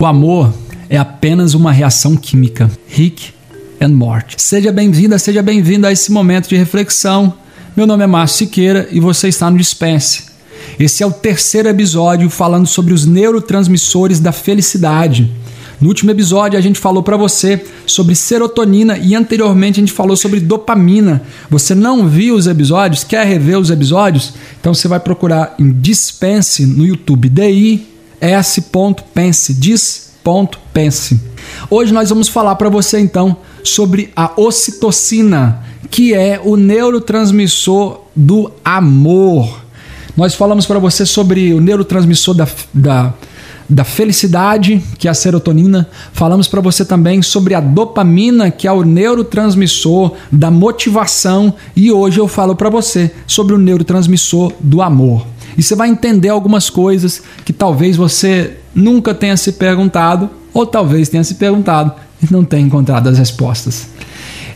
O amor é apenas uma reação química. Rick and Morty. Seja bem-vinda, seja bem-vindo a esse momento de reflexão. Meu nome é Márcio Siqueira e você está no Dispense. Esse é o terceiro episódio falando sobre os neurotransmissores da felicidade. No último episódio a gente falou para você sobre serotonina e anteriormente a gente falou sobre dopamina. Você não viu os episódios? Quer rever os episódios? Então você vai procurar em Dispense no YouTube. DI s.pense, diz.pense. Hoje nós vamos falar para você então sobre a ocitocina, que é o neurotransmissor do amor. Nós falamos para você sobre o neurotransmissor da, da, da felicidade, que é a serotonina. Falamos para você também sobre a dopamina, que é o neurotransmissor da motivação. E hoje eu falo para você sobre o neurotransmissor do amor. E você vai entender algumas coisas que talvez você nunca tenha se perguntado, ou talvez tenha se perguntado e não tenha encontrado as respostas.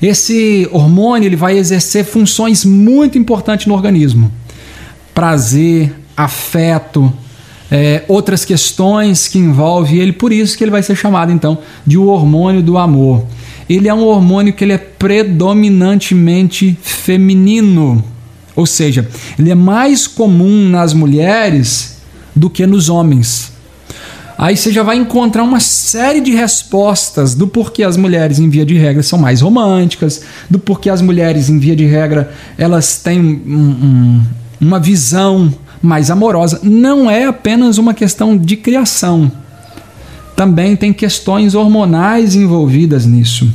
Esse hormônio ele vai exercer funções muito importantes no organismo: prazer, afeto, é, outras questões que envolvem ele. Por isso que ele vai ser chamado então de o hormônio do amor. Ele é um hormônio que ele é predominantemente feminino. Ou seja, ele é mais comum nas mulheres do que nos homens. Aí você já vai encontrar uma série de respostas do porquê as mulheres, em via de regra, são mais românticas, do porquê as mulheres, em via de regra, elas têm um, um, uma visão mais amorosa. Não é apenas uma questão de criação. Também tem questões hormonais envolvidas nisso.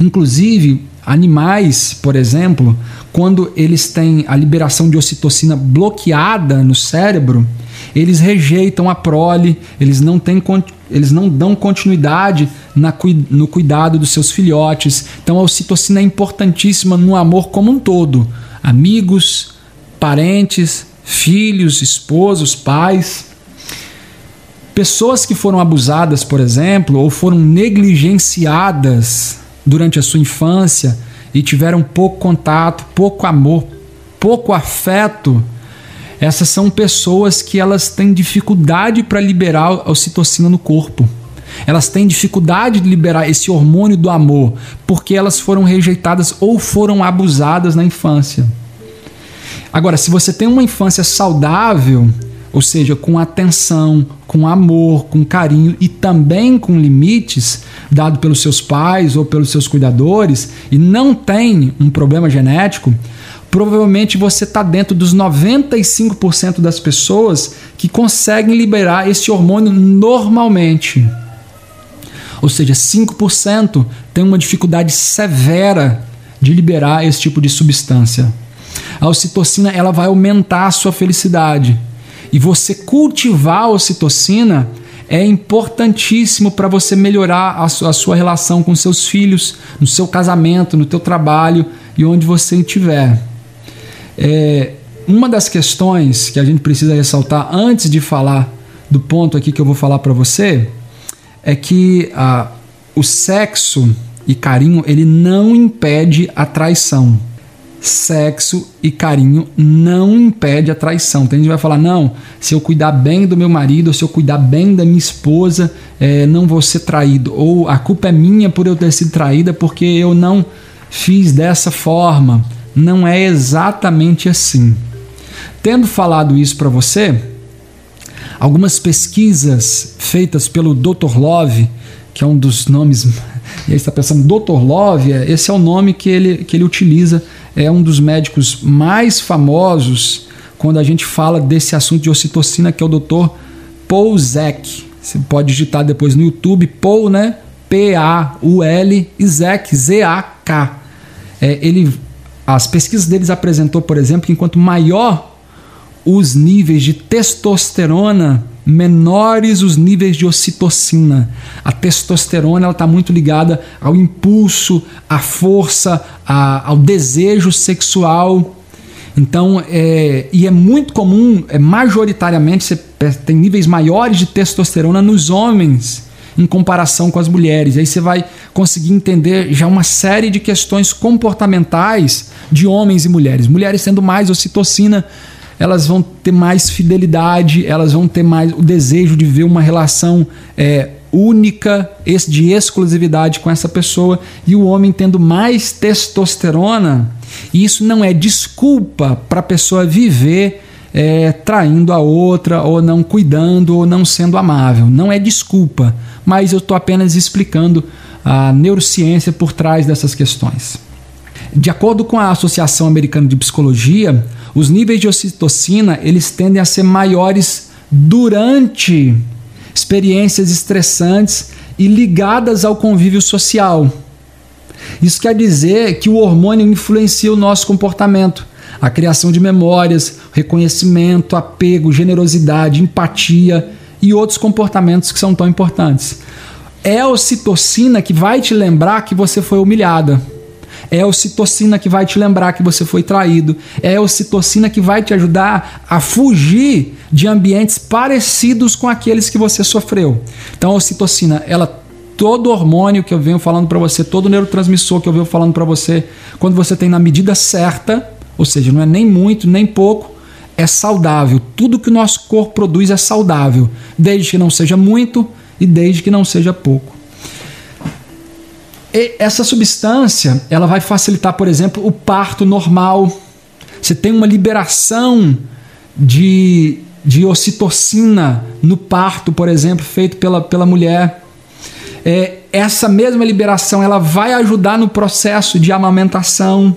Inclusive, animais, por exemplo, quando eles têm a liberação de ocitocina bloqueada no cérebro, eles rejeitam a prole, eles não, têm, eles não dão continuidade na, no cuidado dos seus filhotes. Então a ocitocina é importantíssima no amor como um todo. Amigos, parentes, filhos, esposos, pais. Pessoas que foram abusadas, por exemplo, ou foram negligenciadas durante a sua infância, e tiveram pouco contato, pouco amor, pouco afeto, essas são pessoas que elas têm dificuldade para liberar a ocitocina no corpo. Elas têm dificuldade de liberar esse hormônio do amor, porque elas foram rejeitadas ou foram abusadas na infância. Agora, se você tem uma infância saudável, ou seja, com atenção, com amor, com carinho e também com limites dado pelos seus pais ou pelos seus cuidadores e não tem um problema genético, provavelmente você está dentro dos 95% das pessoas que conseguem liberar esse hormônio normalmente. Ou seja, 5% tem uma dificuldade severa de liberar esse tipo de substância. A ocitocina ela vai aumentar a sua felicidade e você cultivar a ocitocina é importantíssimo para você melhorar a sua, a sua, relação com seus filhos, no seu casamento, no teu trabalho e onde você estiver. É, uma das questões que a gente precisa ressaltar antes de falar do ponto aqui que eu vou falar para você é que ah, o sexo e carinho ele não impede a traição sexo e carinho não impede a traição. Tem gente que vai falar: não, se eu cuidar bem do meu marido, se eu cuidar bem da minha esposa, é, não vou ser traído. Ou a culpa é minha por eu ter sido traída porque eu não fiz dessa forma. Não é exatamente assim. Tendo falado isso para você, algumas pesquisas feitas pelo Dr. Love, que é um dos nomes, e aí está pensando, Dr. Love, é, esse é o nome que ele, que ele utiliza é um dos médicos mais famosos quando a gente fala desse assunto de ocitocina, que é o Dr. Paul Zek. Você pode digitar depois no YouTube, Paul, né? P-A-U-L e Zek, Z-A-K. É, ele, as pesquisas deles apresentou, por exemplo, que enquanto maior os níveis de testosterona, menores os níveis de ocitocina. A testosterona está muito ligada ao impulso, à força, a, ao desejo sexual. Então, é, e é muito comum, é, majoritariamente, você tem níveis maiores de testosterona nos homens em comparação com as mulheres. Aí você vai conseguir entender já uma série de questões comportamentais de homens e mulheres. Mulheres tendo mais ocitocina elas vão ter mais fidelidade, elas vão ter mais o desejo de ver uma relação é, única, de exclusividade com essa pessoa, e o homem tendo mais testosterona, isso não é desculpa para a pessoa viver é, traindo a outra, ou não cuidando, ou não sendo amável. Não é desculpa, mas eu estou apenas explicando a neurociência por trás dessas questões. De acordo com a Associação Americana de Psicologia, os níveis de ocitocina eles tendem a ser maiores durante experiências estressantes e ligadas ao convívio social. Isso quer dizer que o hormônio influencia o nosso comportamento, a criação de memórias, reconhecimento, apego, generosidade, empatia e outros comportamentos que são tão importantes. É a ocitocina que vai te lembrar que você foi humilhada é a ocitocina que vai te lembrar que você foi traído. É a ocitocina que vai te ajudar a fugir de ambientes parecidos com aqueles que você sofreu. Então a ocitocina, ela todo hormônio que eu venho falando para você, todo neurotransmissor que eu venho falando para você, quando você tem na medida certa, ou seja, não é nem muito, nem pouco, é saudável. Tudo que o nosso corpo produz é saudável, desde que não seja muito e desde que não seja pouco. Essa substância ela vai facilitar, por exemplo, o parto normal. Você tem uma liberação de, de ocitocina no parto, por exemplo, feito pela, pela mulher. É, essa mesma liberação ela vai ajudar no processo de amamentação.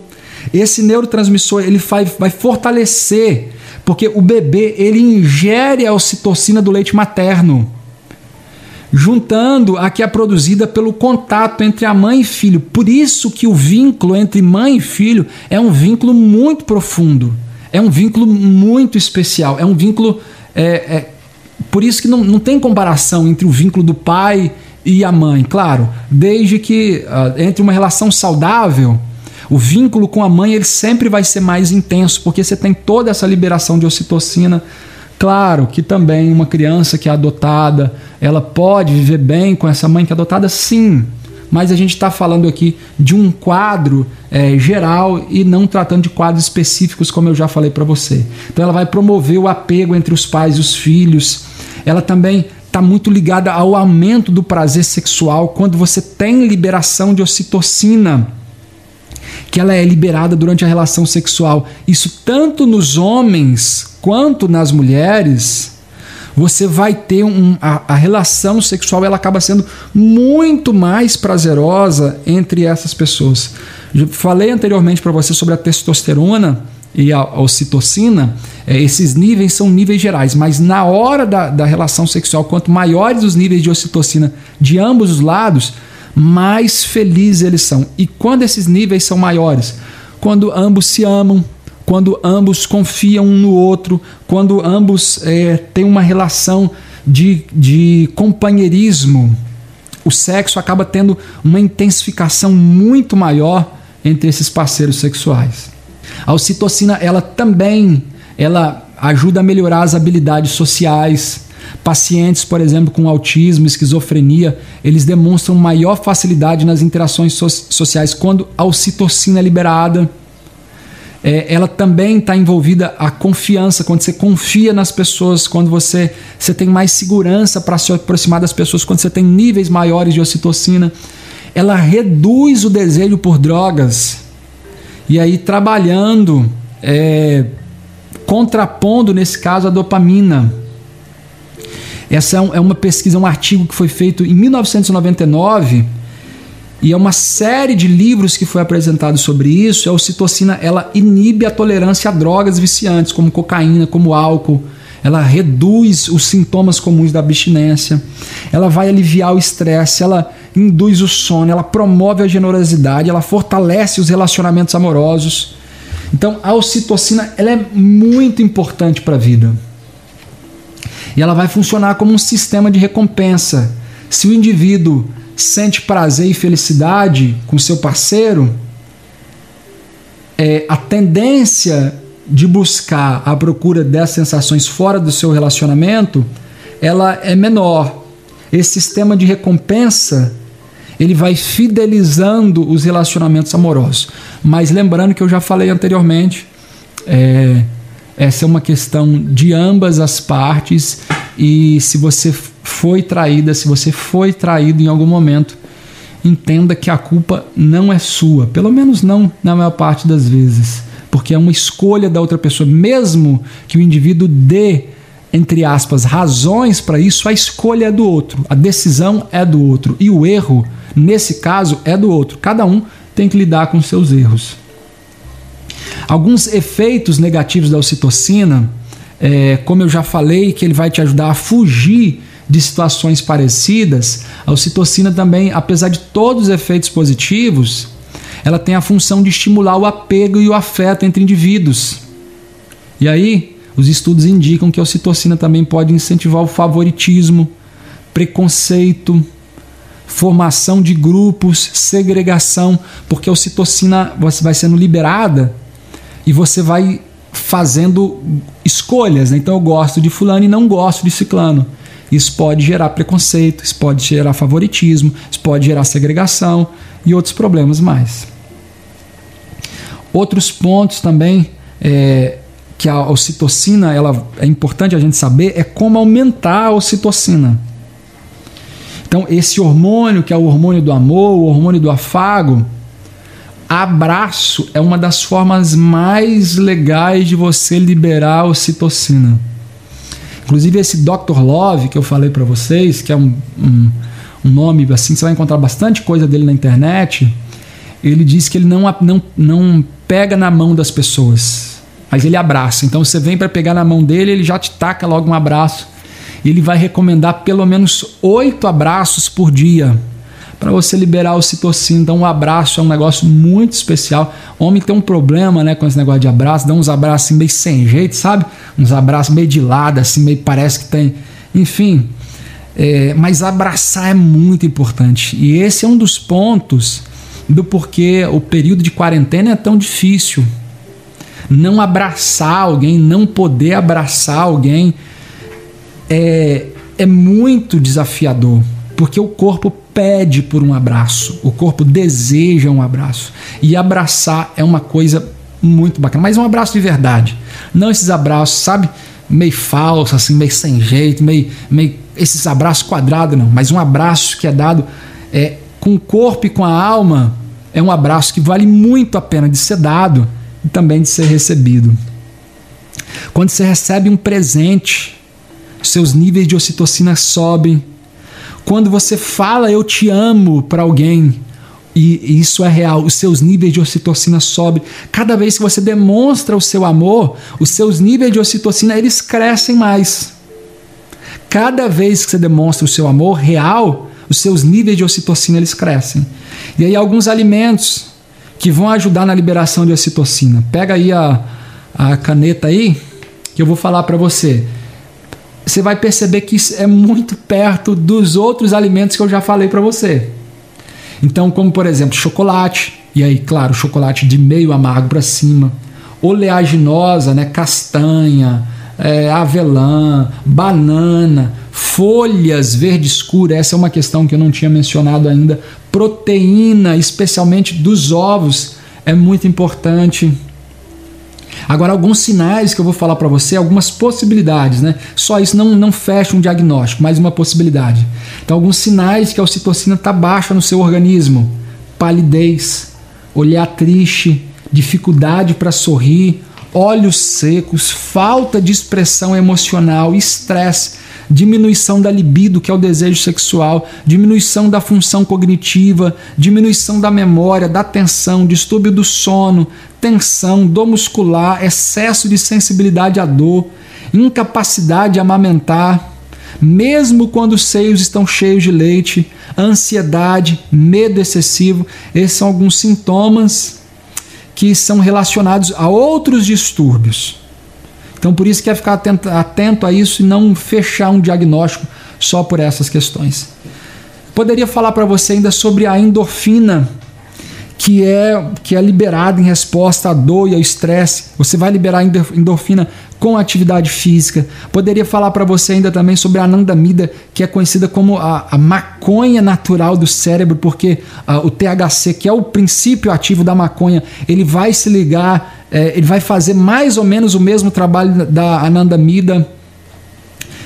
Esse neurotransmissor ele vai, vai fortalecer, porque o bebê ele ingere a ocitocina do leite materno juntando a que é produzida pelo contato entre a mãe e filho. Por isso que o vínculo entre mãe e filho é um vínculo muito profundo, é um vínculo muito especial, é um vínculo. É, é, por isso que não, não tem comparação entre o vínculo do pai e a mãe. Claro, desde que uh, entre uma relação saudável, o vínculo com a mãe ele sempre vai ser mais intenso, porque você tem toda essa liberação de ocitocina Claro que também uma criança que é adotada, ela pode viver bem com essa mãe que é adotada, sim. Mas a gente está falando aqui de um quadro é, geral e não tratando de quadros específicos, como eu já falei para você. Então ela vai promover o apego entre os pais e os filhos. Ela também está muito ligada ao aumento do prazer sexual quando você tem liberação de ocitocina que ela é liberada durante a relação sexual. Isso tanto nos homens quanto nas mulheres. Você vai ter um, a, a relação sexual, ela acaba sendo muito mais prazerosa entre essas pessoas. Eu falei anteriormente para você sobre a testosterona e a, a ocitocina, é, esses níveis são níveis gerais, mas na hora da, da relação sexual, quanto maiores os níveis de ocitocina de ambos os lados, mais felizes eles são. E quando esses níveis são maiores? Quando ambos se amam, quando ambos confiam um no outro, quando ambos é, têm uma relação de, de companheirismo, o sexo acaba tendo uma intensificação muito maior entre esses parceiros sexuais. A ocitocina, ela também ela ajuda a melhorar as habilidades sociais, Pacientes, por exemplo, com autismo, esquizofrenia, eles demonstram maior facilidade nas interações so sociais quando a ocitocina é liberada. É, ela também está envolvida a confiança, quando você confia nas pessoas, quando você, você tem mais segurança para se aproximar das pessoas, quando você tem níveis maiores de ocitocina. Ela reduz o desejo por drogas. E aí, trabalhando, é, contrapondo, nesse caso, a dopamina. Essa é, é uma pesquisa, um artigo que foi feito em 1999 e é uma série de livros que foi apresentado sobre isso. A ocitocina ela inibe a tolerância a drogas viciantes, como cocaína, como álcool. Ela reduz os sintomas comuns da abstinência. Ela vai aliviar o estresse. Ela induz o sono. Ela promove a generosidade. Ela fortalece os relacionamentos amorosos. Então, a ocitocina ela é muito importante para a vida. E ela vai funcionar como um sistema de recompensa. Se o indivíduo sente prazer e felicidade com seu parceiro, é, a tendência de buscar a procura dessas sensações fora do seu relacionamento, ela é menor. Esse sistema de recompensa ele vai fidelizando os relacionamentos amorosos. Mas lembrando que eu já falei anteriormente, é, essa é uma questão de ambas as partes e se você foi traída, se você foi traído em algum momento, entenda que a culpa não é sua, pelo menos não na maior parte das vezes, porque é uma escolha da outra pessoa, mesmo que o indivíduo dê entre aspas, razões para isso, a escolha é do outro, a decisão é do outro e o erro, nesse caso, é do outro. Cada um tem que lidar com seus erros. Alguns efeitos negativos da ocitocina, é, como eu já falei, que ele vai te ajudar a fugir de situações parecidas, a ocitocina também, apesar de todos os efeitos positivos, ela tem a função de estimular o apego e o afeto entre indivíduos. E aí, os estudos indicam que a ocitocina também pode incentivar o favoritismo, preconceito, formação de grupos, segregação, porque a ocitocina vai sendo liberada e você vai fazendo escolhas. Né? Então eu gosto de fulano e não gosto de ciclano. Isso pode gerar preconceito, isso pode gerar favoritismo, isso pode gerar segregação e outros problemas mais. Outros pontos também é, que a ocitocina ela é importante a gente saber é como aumentar a ocitocina. Então, esse hormônio, que é o hormônio do amor, o hormônio do afago, abraço é uma das formas mais legais de você liberar ocitocina. Inclusive, esse Dr. Love que eu falei para vocês, que é um, um, um, nome assim, você vai encontrar bastante coisa dele na internet. Ele diz que ele não, não, não pega na mão das pessoas mas ele abraça. Então você vem para pegar na mão dele, ele já te taca logo um abraço. Ele vai recomendar pelo menos oito abraços por dia para você liberar o citocina. Então, um abraço é um negócio muito especial. O homem tem um problema né, com esse negócio de abraço, dá uns abraços assim, meio sem jeito, sabe? Uns abraços meio de lado, assim, meio parece que tem. Enfim. É, mas abraçar é muito importante. E esse é um dos pontos do porquê o período de quarentena é tão difícil não abraçar alguém, não poder abraçar alguém é, é muito desafiador, porque o corpo pede por um abraço, o corpo deseja um abraço. E abraçar é uma coisa muito bacana, mas um abraço de verdade. Não esses abraços, sabe, meio falso, assim, meio sem jeito, meio, meio esses abraços quadrados, não, mas um abraço que é dado é, com o corpo e com a alma é um abraço que vale muito a pena de ser dado e também de ser recebido. Quando você recebe um presente, seus níveis de ocitocina sobem. Quando você fala eu te amo para alguém, e isso é real, os seus níveis de ocitocina sobem. Cada vez que você demonstra o seu amor, os seus níveis de ocitocina eles crescem mais. Cada vez que você demonstra o seu amor real, os seus níveis de ocitocina eles crescem. E aí alguns alimentos que vão ajudar na liberação de ocitocina. Pega aí a, a caneta aí, que eu vou falar para você. Você vai perceber que isso é muito perto dos outros alimentos que eu já falei para você. Então, como por exemplo, chocolate, e aí, claro, chocolate de meio amargo para cima, oleaginosa, né, castanha, é, avelã, banana, folhas verde escura, essa é uma questão que eu não tinha mencionado ainda. Proteína, especialmente dos ovos, é muito importante. Agora, alguns sinais que eu vou falar para você, algumas possibilidades, né? Só isso não, não fecha um diagnóstico, mas uma possibilidade. Então, alguns sinais que a ocitocina está baixa no seu organismo: palidez, olhar triste, dificuldade para sorrir, olhos secos, falta de expressão emocional, estresse, diminuição da libido, que é o desejo sexual, diminuição da função cognitiva, diminuição da memória, da atenção, distúrbio do sono, tensão, dor muscular, excesso de sensibilidade à dor, incapacidade de amamentar, mesmo quando os seios estão cheios de leite, ansiedade, medo excessivo, esses são alguns sintomas que são relacionados a outros distúrbios. Então, por isso que é ficar atento, atento a isso e não fechar um diagnóstico só por essas questões. Poderia falar para você ainda sobre a endorfina, que é, que é liberado em resposta à dor e ao estresse. Você vai liberar endorfina com atividade física. Poderia falar para você ainda também sobre a anandamida, que é conhecida como a, a maconha natural do cérebro, porque a, o THC, que é o princípio ativo da maconha, ele vai se ligar, é, ele vai fazer mais ou menos o mesmo trabalho da anandamida.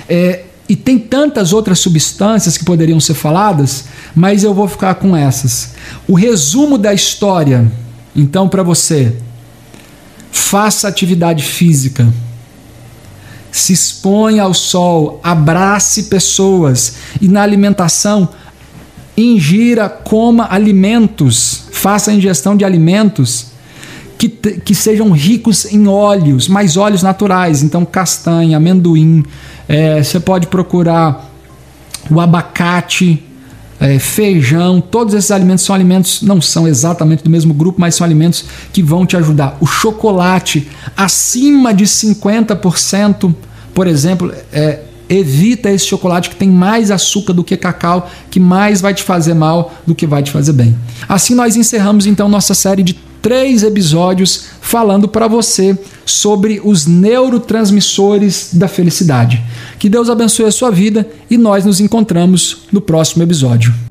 É, e tem tantas outras substâncias que poderiam ser faladas, mas eu vou ficar com essas. O resumo da história, então, para você: faça atividade física, se exponha ao sol, abrace pessoas e na alimentação, ingira, coma alimentos, faça a ingestão de alimentos que, que sejam ricos em óleos, mais óleos naturais, então castanha, amendoim é, você pode procurar o abacate, é, feijão, todos esses alimentos são alimentos, não são exatamente do mesmo grupo, mas são alimentos que vão te ajudar. O chocolate acima de 50%, por exemplo, é, evita esse chocolate que tem mais açúcar do que cacau, que mais vai te fazer mal do que vai te fazer bem. Assim nós encerramos então nossa série de três episódios falando para você sobre os neurotransmissores da felicidade. Que Deus abençoe a sua vida e nós nos encontramos no próximo episódio.